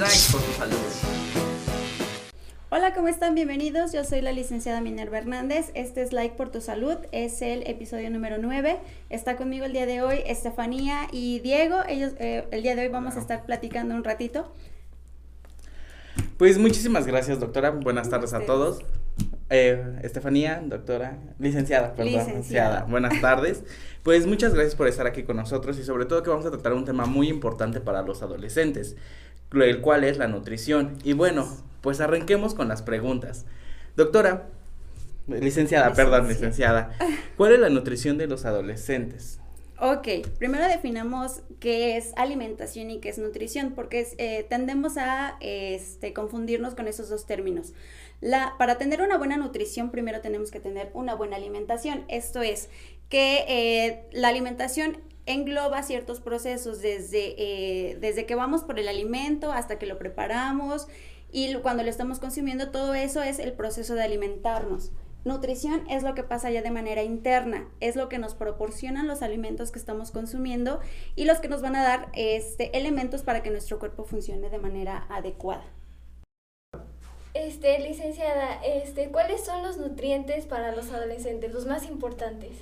Like por tu salud. Hola, ¿cómo están? Bienvenidos. Yo soy la licenciada Minerva Hernández. Este es Like por tu Salud. Es el episodio número 9. Está conmigo el día de hoy Estefanía y Diego. Ellos, eh, el día de hoy vamos a estar platicando un ratito. Pues muchísimas gracias, doctora. Buenas tardes a todos. Eh, Estefanía, doctora, licenciada, perdón, licenciada. Buenas tardes. Pues muchas gracias por estar aquí con nosotros y sobre todo que vamos a tratar un tema muy importante para los adolescentes, el cual es la nutrición. Y bueno, pues arranquemos con las preguntas. Doctora, licenciada, perdón, licenciada, ¿cuál es la nutrición de los adolescentes? Ok, primero definamos qué es alimentación y qué es nutrición, porque eh, tendemos a este, confundirnos con esos dos términos. La, para tener una buena nutrición, primero tenemos que tener una buena alimentación. Esto es que eh, la alimentación engloba ciertos procesos desde, eh, desde que vamos por el alimento hasta que lo preparamos y cuando lo estamos consumiendo, todo eso es el proceso de alimentarnos. Nutrición es lo que pasa ya de manera interna, es lo que nos proporcionan los alimentos que estamos consumiendo y los que nos van a dar este, elementos para que nuestro cuerpo funcione de manera adecuada. Este, licenciada, este, ¿cuáles son los nutrientes para los adolescentes, los más importantes?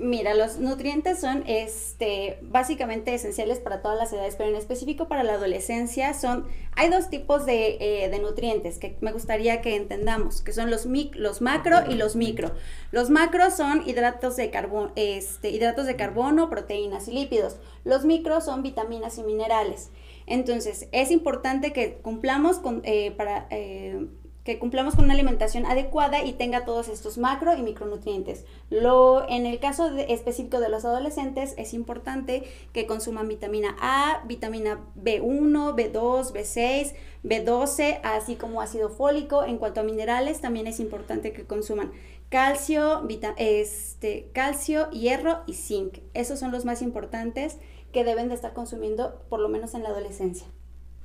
Mira, los nutrientes son este, básicamente esenciales para todas las edades, pero en específico para la adolescencia son, hay dos tipos de, eh, de nutrientes que me gustaría que entendamos, que son los, mic, los macro y los micro. Los macros son hidratos de, carbono, este, hidratos de carbono, proteínas y lípidos. Los micros son vitaminas y minerales. Entonces, es importante que cumplamos con, eh, para... Eh, que cumplamos con una alimentación adecuada y tenga todos estos macro y micronutrientes. Lo, en el caso específico de los adolescentes es importante que consuman vitamina A, vitamina B1, B2, B6, B12, así como ácido fólico. En cuanto a minerales, también es importante que consuman calcio, este, calcio, hierro y zinc. Esos son los más importantes que deben de estar consumiendo por lo menos en la adolescencia.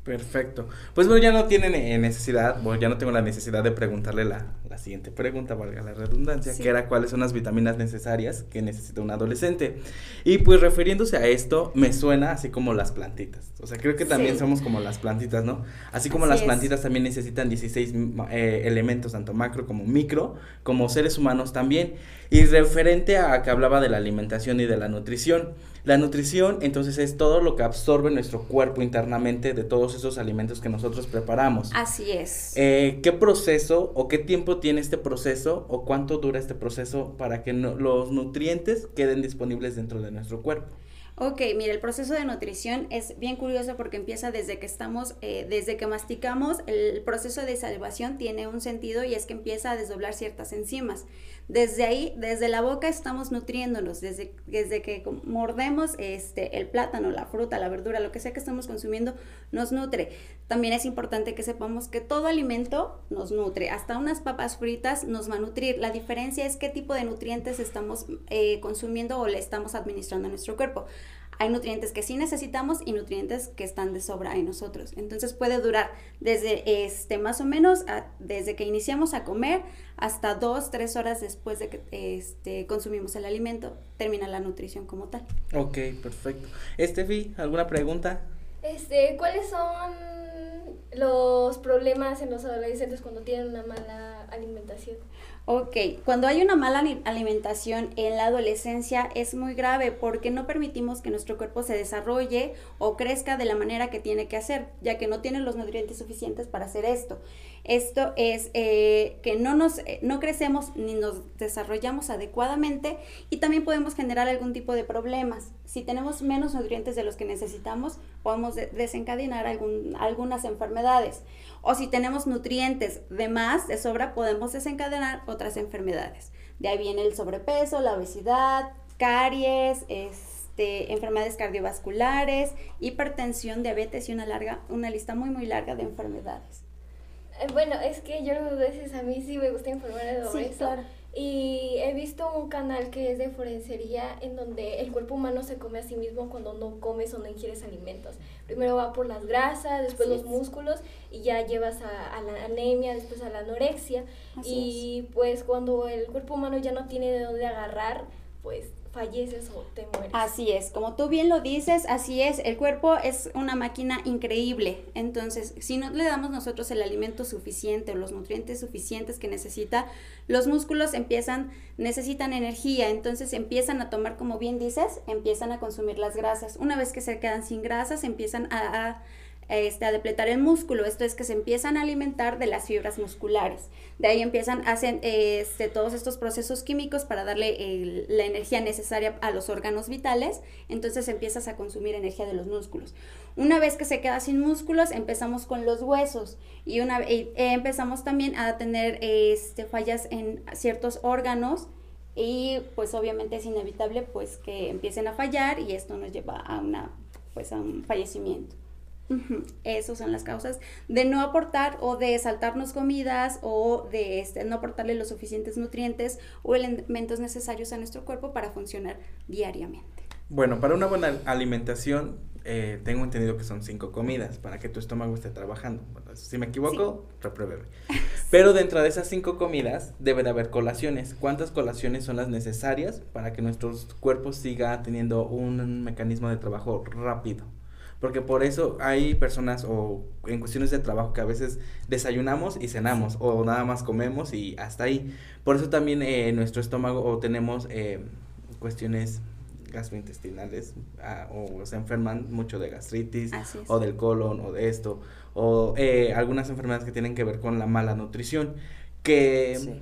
Perfecto. Pues bueno, ya no tienen eh, necesidad, bueno, ya no tengo la necesidad de preguntarle la, la siguiente pregunta, valga la redundancia, que era cuáles son las vitaminas necesarias que necesita un adolescente. Y pues refiriéndose a esto, me suena así como las plantitas. O sea, creo que también somos como las plantitas, ¿no? Así como las plantitas también necesitan 16 eh, elementos, tanto macro como micro, como seres humanos también. Y referente a que hablaba de la alimentación y de la nutrición. La nutrición entonces es todo lo que absorbe nuestro cuerpo internamente de todos esos alimentos que nosotros preparamos. Así es. Eh, ¿Qué proceso o qué tiempo tiene este proceso o cuánto dura este proceso para que los nutrientes queden disponibles dentro de nuestro cuerpo? Ok, mira, el proceso de nutrición es bien curioso porque empieza desde que estamos, eh, desde que masticamos, el proceso de salvación tiene un sentido y es que empieza a desdoblar ciertas enzimas. Desde ahí, desde la boca estamos nutriéndonos, desde, desde que mordemos este, el plátano, la fruta, la verdura, lo que sea que estamos consumiendo, nos nutre. También es importante que sepamos que todo alimento nos nutre, hasta unas papas fritas nos va a nutrir. La diferencia es qué tipo de nutrientes estamos eh, consumiendo o le estamos administrando a nuestro cuerpo hay nutrientes que sí necesitamos y nutrientes que están de sobra en nosotros. Entonces puede durar desde este más o menos desde que iniciamos a comer hasta dos, tres horas después de que este, consumimos el alimento, termina la nutrición como tal. Ok, perfecto. Estefi, ¿alguna pregunta? Este, ¿cuáles son los problemas en los adolescentes cuando tienen una mala alimentación? Ok, cuando hay una mala alimentación en la adolescencia es muy grave porque no permitimos que nuestro cuerpo se desarrolle o crezca de la manera que tiene que hacer, ya que no tiene los nutrientes suficientes para hacer esto. Esto es eh, que no, nos, eh, no crecemos ni nos desarrollamos adecuadamente y también podemos generar algún tipo de problemas. Si tenemos menos nutrientes de los que necesitamos, podemos desencadenar algún, algunas enfermedades. O si tenemos nutrientes de más, de sobra, podemos desencadenar otras enfermedades. De ahí viene el sobrepeso, la obesidad, caries, este, enfermedades cardiovasculares, hipertensión, diabetes y una, larga, una lista muy, muy larga de enfermedades. Eh, bueno, es que yo a veces a mí sí me gusta informar de todo sí, Claro. Y he visto un canal que es de forensería en donde el cuerpo humano se come a sí mismo cuando no comes o no ingieres alimentos. Primero va por las grasas, después los músculos y ya llevas a, la anemia, después a la anorexia. y pues cuando el cuerpo humano ya no tiene de dónde agarrar, pues falleces o te mueres. Así es, como tú bien lo dices, así es, el cuerpo es una máquina increíble, entonces si no le damos nosotros el alimento suficiente o los nutrientes suficientes que necesita, los músculos empiezan, necesitan energía, entonces empiezan a tomar, como bien dices, empiezan a consumir las grasas. Una vez que se quedan sin grasas, empiezan a este, a depletar el músculo. Esto es que se empiezan a alimentar de las fibras musculares. De ahí empiezan, hacen este, todos estos procesos químicos para darle la energía necesaria a los órganos vitales. Entonces empiezas a consumir energía de los músculos. Una vez que se queda sin músculos, empezamos con los huesos. Y una, eh, empezamos también a tener este, fallas en ciertos órganos y pues obviamente es inevitable pues que empiecen a fallar y esto nos lleva a una pues a un fallecimiento. Esas son las causas de no aportar o de saltarnos comidas o de este, no aportarle los suficientes nutrientes o elementos necesarios a nuestro cuerpo para funcionar diariamente. Bueno, para una buena alimentación eh, tengo entendido que son cinco comidas para que tu estómago esté trabajando. si me equivoco, repruébeme. Pero dentro de esas cinco comidas debe de haber colaciones. ¿Cuántas colaciones son las necesarias para que nuestro cuerpo siga teniendo un mecanismo de trabajo rápido? Porque por eso hay personas o en cuestiones de trabajo que a veces desayunamos y cenamos o nada más comemos y hasta ahí. Por eso también en eh, nuestro estómago o tenemos eh, cuestiones gastrointestinales ah, o se enferman mucho de gastritis o del colon o de esto o eh, algunas enfermedades que tienen que ver con la mala nutrición que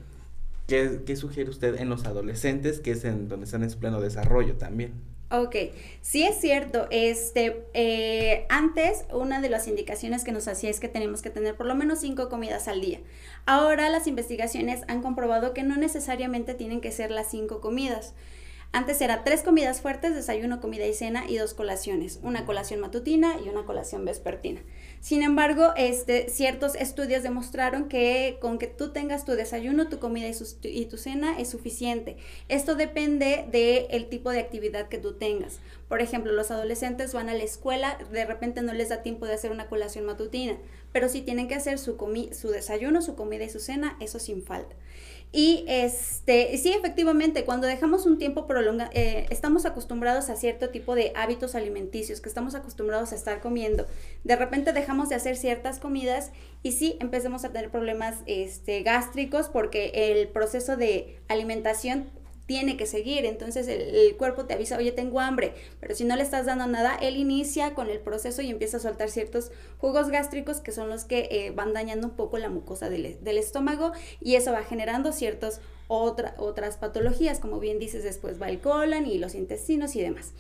¿qué, sugiere usted en los adolescentes que es en donde están en su pleno desarrollo también? Ok, sí es cierto. Este, eh, antes una de las indicaciones que nos hacía es que tenemos que tener por lo menos cinco comidas al día. Ahora las investigaciones han comprobado que no necesariamente tienen que ser las cinco comidas. Antes era tres comidas fuertes, desayuno, comida y cena y dos colaciones, una colación matutina y una colación vespertina. Sin embargo, este, ciertos estudios demostraron que con que tú tengas tu desayuno, tu comida y, tu cena es suficiente. Esto depende del tipo de actividad que tú tengas. Por ejemplo, los adolescentes van a la escuela, de repente no les da tiempo de hacer una colación matutina, pero si tienen que hacer su desayuno, su comida y su cena, eso sin falta. Y este, sí, efectivamente, cuando dejamos un tiempo prolongado, eh, estamos acostumbrados a cierto tipo de hábitos alimenticios, que estamos acostumbrados a estar comiendo. De repente dejamos de hacer ciertas comidas y sí empezamos a tener problemas este, gástricos porque el proceso de alimentación tiene que seguir. Entonces el, cuerpo te avisa, oye, tengo hambre, pero si no le estás dando nada, él inicia con el proceso y empieza a soltar ciertos jugos gástricos que son los que eh, van dañando un poco la mucosa del, estómago y eso va generando ciertas otras patologías, como bien dices, después va el colon y los intestinos y demás.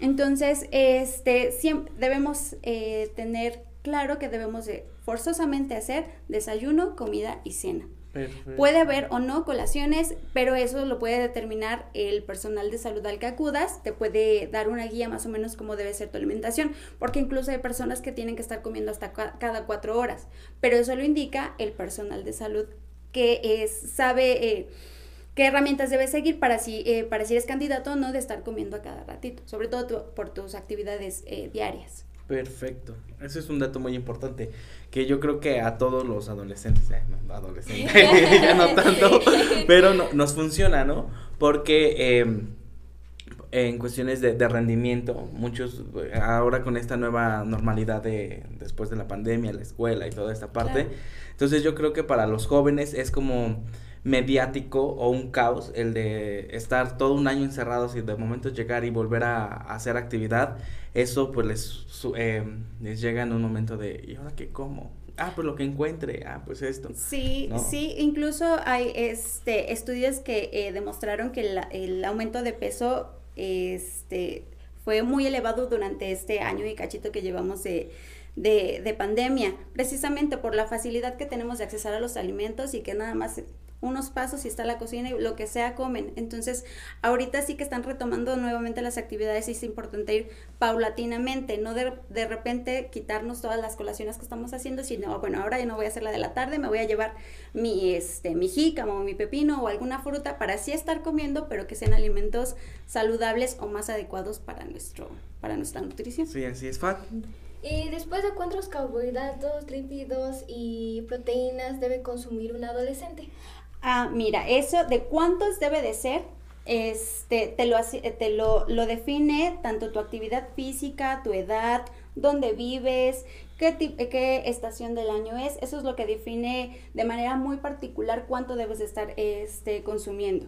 Entonces, este, siempre debemos eh, tener claro que debemos de forzosamente hacer desayuno, comida y cena. Puede haber o no colaciones, pero eso lo puede determinar el personal de salud al que acudas, te puede dar una guía más o menos cómo debe ser tu alimentación, porque incluso hay personas que tienen que estar comiendo hasta cada cuatro horas, pero eso lo indica el personal de salud que es, sabe eh, qué herramientas debe seguir para si, eh, para si eres candidato o no de estar comiendo a cada ratito, sobre todo por tus actividades eh, diarias. Perfecto. Ese es un dato muy importante que yo creo que a todos los adolescentes, eh, adolescentes, ya no tanto, pero no, nos funciona, ¿no? Porque em, en cuestiones de, rendimiento, muchos, ahora con esta nueva normalidad de después de la pandemia, la escuela y toda esta parte, entonces yo creo que para los jóvenes es como mediático o un caos el de estar todo un año encerrados y de momento llegar y volver a, hacer actividad, eso pues les, eh, les llega en un momento de, ¿y ahora qué como? Ah, pues lo que encuentre, ah, pues esto. Sí, sí, incluso hay este, estudios que eh, demostraron que el aumento de peso este, fue muy elevado durante este año y cachito que llevamos de, de, de, pandemia, precisamente por la facilidad que tenemos de accesar a los alimentos y que nada más unos pasos y está la cocina y lo que sea comen. Entonces, ahorita sí que están retomando nuevamente las actividades y es importante ir paulatinamente, no de, de repente quitarnos todas las colaciones que estamos haciendo, sino, bueno, ahora ya no voy a hacer la de la tarde, me voy a llevar mi, este, mi jícama o mi pepino o alguna fruta para así estar comiendo, pero que sean alimentos saludables o más adecuados para, nuestro, para nuestra nutrición. Sí, así es fácil. ¿Y después de cuántos carbohidratos, lípidos y proteínas debe consumir un adolescente? Ah, mira, eso de cuántos debe de ser, este, te, lo, te lo, lo define tanto tu actividad física, tu edad, dónde vives, qué, qué estación del año es. Eso es lo que define de manera muy particular cuánto debes estar este, consumiendo.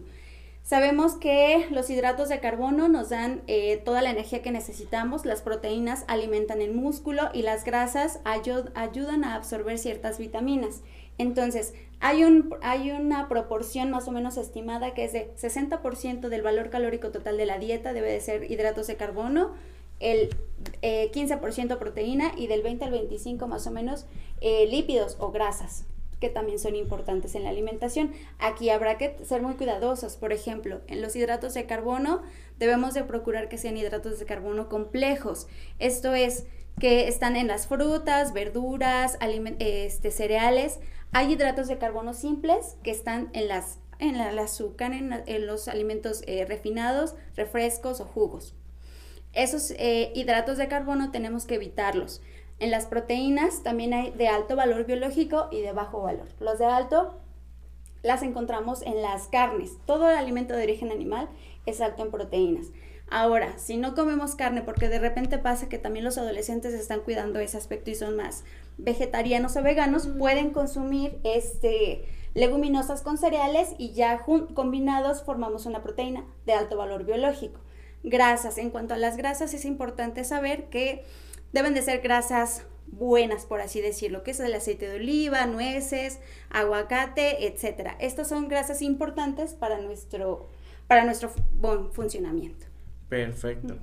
Sabemos que los hidratos de carbono nos dan eh, toda la energía que necesitamos, las proteínas alimentan el músculo y las grasas ayudan a absorber ciertas vitaminas. Entonces, hay, un, hay una proporción más o menos estimada que es de 60% del valor calórico total de la dieta debe de ser hidratos de carbono, el 15% eh, proteína y del 20 al 25 más o menos eh, lípidos o grasas que también son importantes en la alimentación. Aquí habrá que ser muy cuidadosos. Por ejemplo, en los hidratos de carbono debemos de procurar que sean hidratos de carbono complejos. Esto es que están en las frutas, verduras, este, cereales. Hay hidratos de carbono simples que están en las en el azúcar, en, los alimentos eh, refinados, refrescos o jugos. Esos eh, hidratos de carbono tenemos que evitarlos. En las proteínas también hay de alto valor biológico y de bajo valor. Los de alto las encontramos en las carnes. Todo el alimento de origen animal es alto en proteínas. Ahora, si no comemos carne, porque de repente pasa que también los adolescentes están cuidando ese aspecto y son más vegetarianos o veganos, pueden consumir este, leguminosas con cereales y ya combinados formamos una proteína de alto valor biológico. Grasas, en cuanto a las grasas es importante saber que deben de ser grasas buenas, por así decirlo, que es el aceite de oliva, nueces, aguacate, etcétera. Estas son grasas importantes para nuestro, para nuestro buen funcionamiento. Perfecto.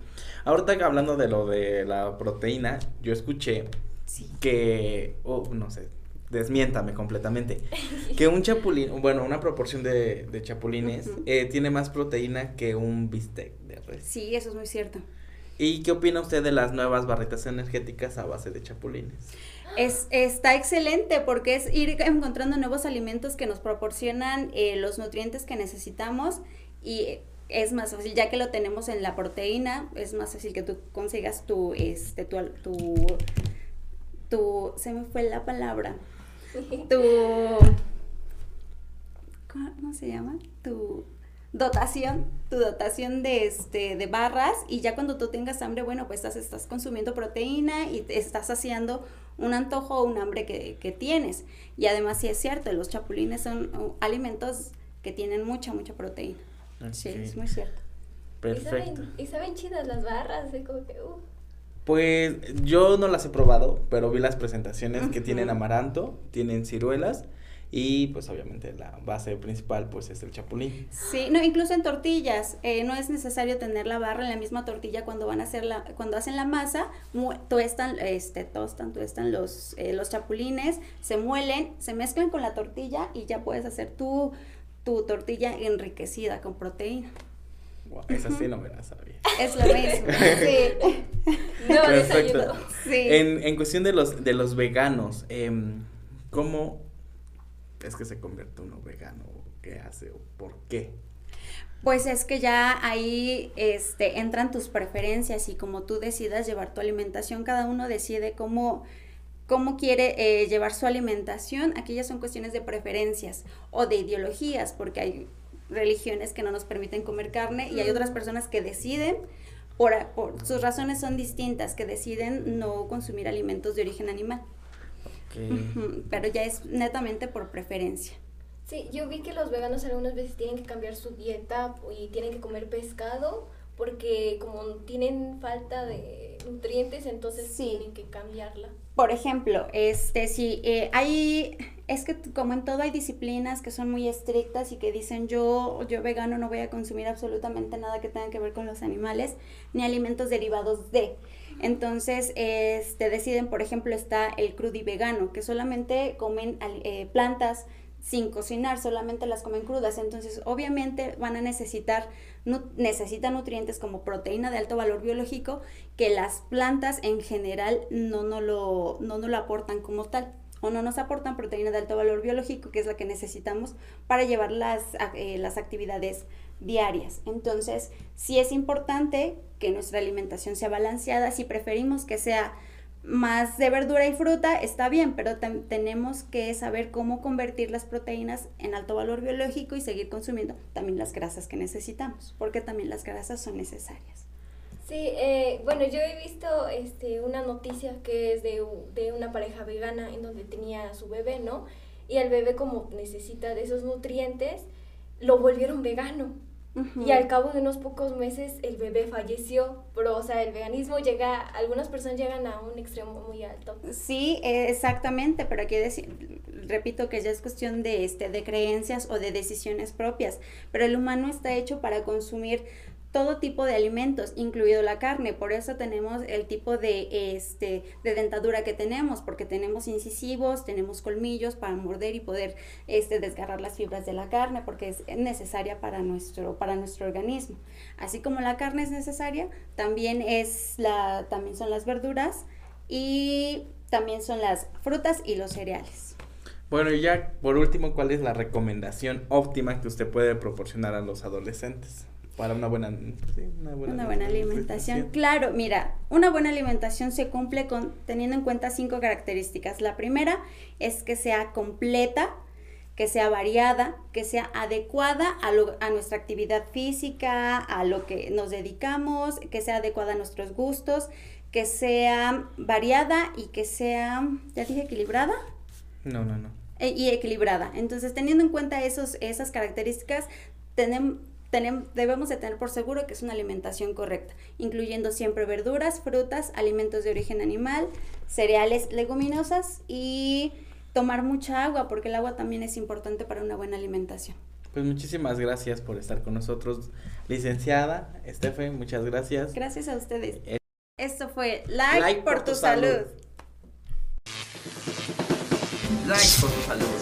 Ahorita hablando de lo de la proteína, yo escuché que, oh, no sé, desmiéntame completamente, que un chapulín, bueno, una proporción de, chapulines eh, tiene más proteína que un bistec de res. Sí, eso es muy cierto. ¿Y qué opina usted de las nuevas barritas energéticas a base de chapulines? Es, está excelente porque es ir encontrando nuevos alimentos que nos proporcionan eh, los nutrientes que necesitamos y es más fácil, ya que lo tenemos en la proteína, es más fácil que tú consigas tu, este, tu, tu, tu se me fue la palabra, tu, ¿cómo se llama? Tu dotación, tu dotación de, este, de barras y ya cuando tú tengas hambre, bueno, pues estás, estás consumiendo proteína y estás haciendo un antojo o un hambre que, tienes. Y además sí es cierto, los chapulines son uh, alimentos que tienen mucha, mucha proteína. Sí, es muy cierto. Perfecto. ¿Y saben, chidas las barras? Como que, uh. Pues yo no las he probado, pero vi las presentaciones que tienen amaranto, tienen ciruelas y pues obviamente la base principal pues es el chapulín. Sí, no, incluso en tortillas, eh, no es necesario tener la barra en la misma tortilla cuando van a hacer la, cuando hacen la masa, tuestan, este, tostan, tuestan los, eh, los chapulines, se muelen, se mezclan con la tortilla y ya puedes hacer tu, tu tortilla enriquecida con proteína. Wow, esa sí no me la sabía. Es lo mismo, sí. No, Perfecto. Sí. En, en cuestión de los, de los veganos, eh, ¿cómo es que se convierte uno vegano? ¿Qué hace o por qué? Pues es que ya ahí este, entran tus preferencias y como tú decidas llevar tu alimentación, cada uno decide cómo, cómo quiere eh, llevar su alimentación. Aquí ya son cuestiones de preferencias o de ideologías, porque hay religiones que no nos permiten comer carne y hay otras personas que deciden, por, por sus razones son distintas, que deciden no consumir alimentos de origen animal pero ya es netamente por preferencia. Sí, yo vi que los veganos algunas veces tienen que cambiar su dieta y tienen que comer pescado porque como tienen falta de nutrientes, entonces tienen que cambiarla. Por ejemplo, este sí, eh, hay, es que como en todo hay disciplinas que son muy estrictas y que dicen yo, yo vegano no voy a consumir absolutamente nada que tenga que ver con los animales, ni alimentos derivados de. Entonces, este, deciden, por ejemplo, está el crudi vegano, que solamente comen eh, plantas sin cocinar, solamente las comen crudas. Entonces, obviamente van a necesitar, necesitan nutrientes como proteína de alto valor biológico que las plantas en general no, no, lo, no lo aportan como tal o no nos aportan proteína de alto valor biológico, que es la que necesitamos para llevar las, eh, las actividades diarias. Entonces, sí es importante que nuestra alimentación sea balanceada, si preferimos que sea más de verdura y fruta está bien, pero tenemos que saber cómo convertir las proteínas en alto valor biológico y seguir consumiendo también las grasas que necesitamos, porque también las grasas son necesarias. Sí, eh, bueno, yo he visto este, una noticia que es de, de una pareja vegana en donde tenía a su bebé, ¿no? Y el bebé como necesita de esos nutrientes, lo volvieron vegano. Y al cabo de unos pocos meses el bebé falleció, pero o sea, el veganismo llega, algunas personas llegan a un extremo muy alto. Sí, eh, exactamente, pero aquí decir, repito que ya es cuestión de este de creencias o de decisiones propias, pero el humano está hecho para consumir todo tipo de alimentos, incluido la carne. Por eso tenemos el tipo de, este, de dentadura que tenemos, porque tenemos incisivos, tenemos colmillos para morder y poder este, desgarrar las fibras de la carne, porque es necesaria para nuestro, para nuestro organismo. Así como la carne es necesaria, también, es la, también son las verduras y también son las frutas y los cereales. Bueno, y ya por último, ¿cuál es la recomendación óptima que usted puede proporcionar a los adolescentes? Para una buena, una buena, alimentación. Claro, mira, una buena alimentación se cumple con teniendo en cuenta cinco características. La primera es que sea completa, que sea variada, que sea adecuada a, a nuestra actividad física, a lo que nos dedicamos, que sea adecuada a nuestros gustos, que sea variada y que sea, ¿ya dije equilibrada? No, no, no. E, y equilibrada. Entonces, teniendo en cuenta esos, esas características, tenemos debemos de tener por seguro que es una alimentación correcta, incluyendo siempre verduras, frutas, alimentos de origen animal, cereales, leguminosas y tomar mucha agua, porque el agua también es importante para una buena alimentación. Pues muchísimas gracias por estar con nosotros, licenciada Estefe, muchas gracias. Gracias a ustedes. Eh, Esto fue Like, por, tu, salud. salud. Like por tu salud.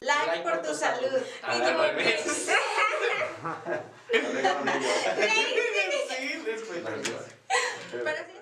Like, por tu salud. sí, después. Pero sí.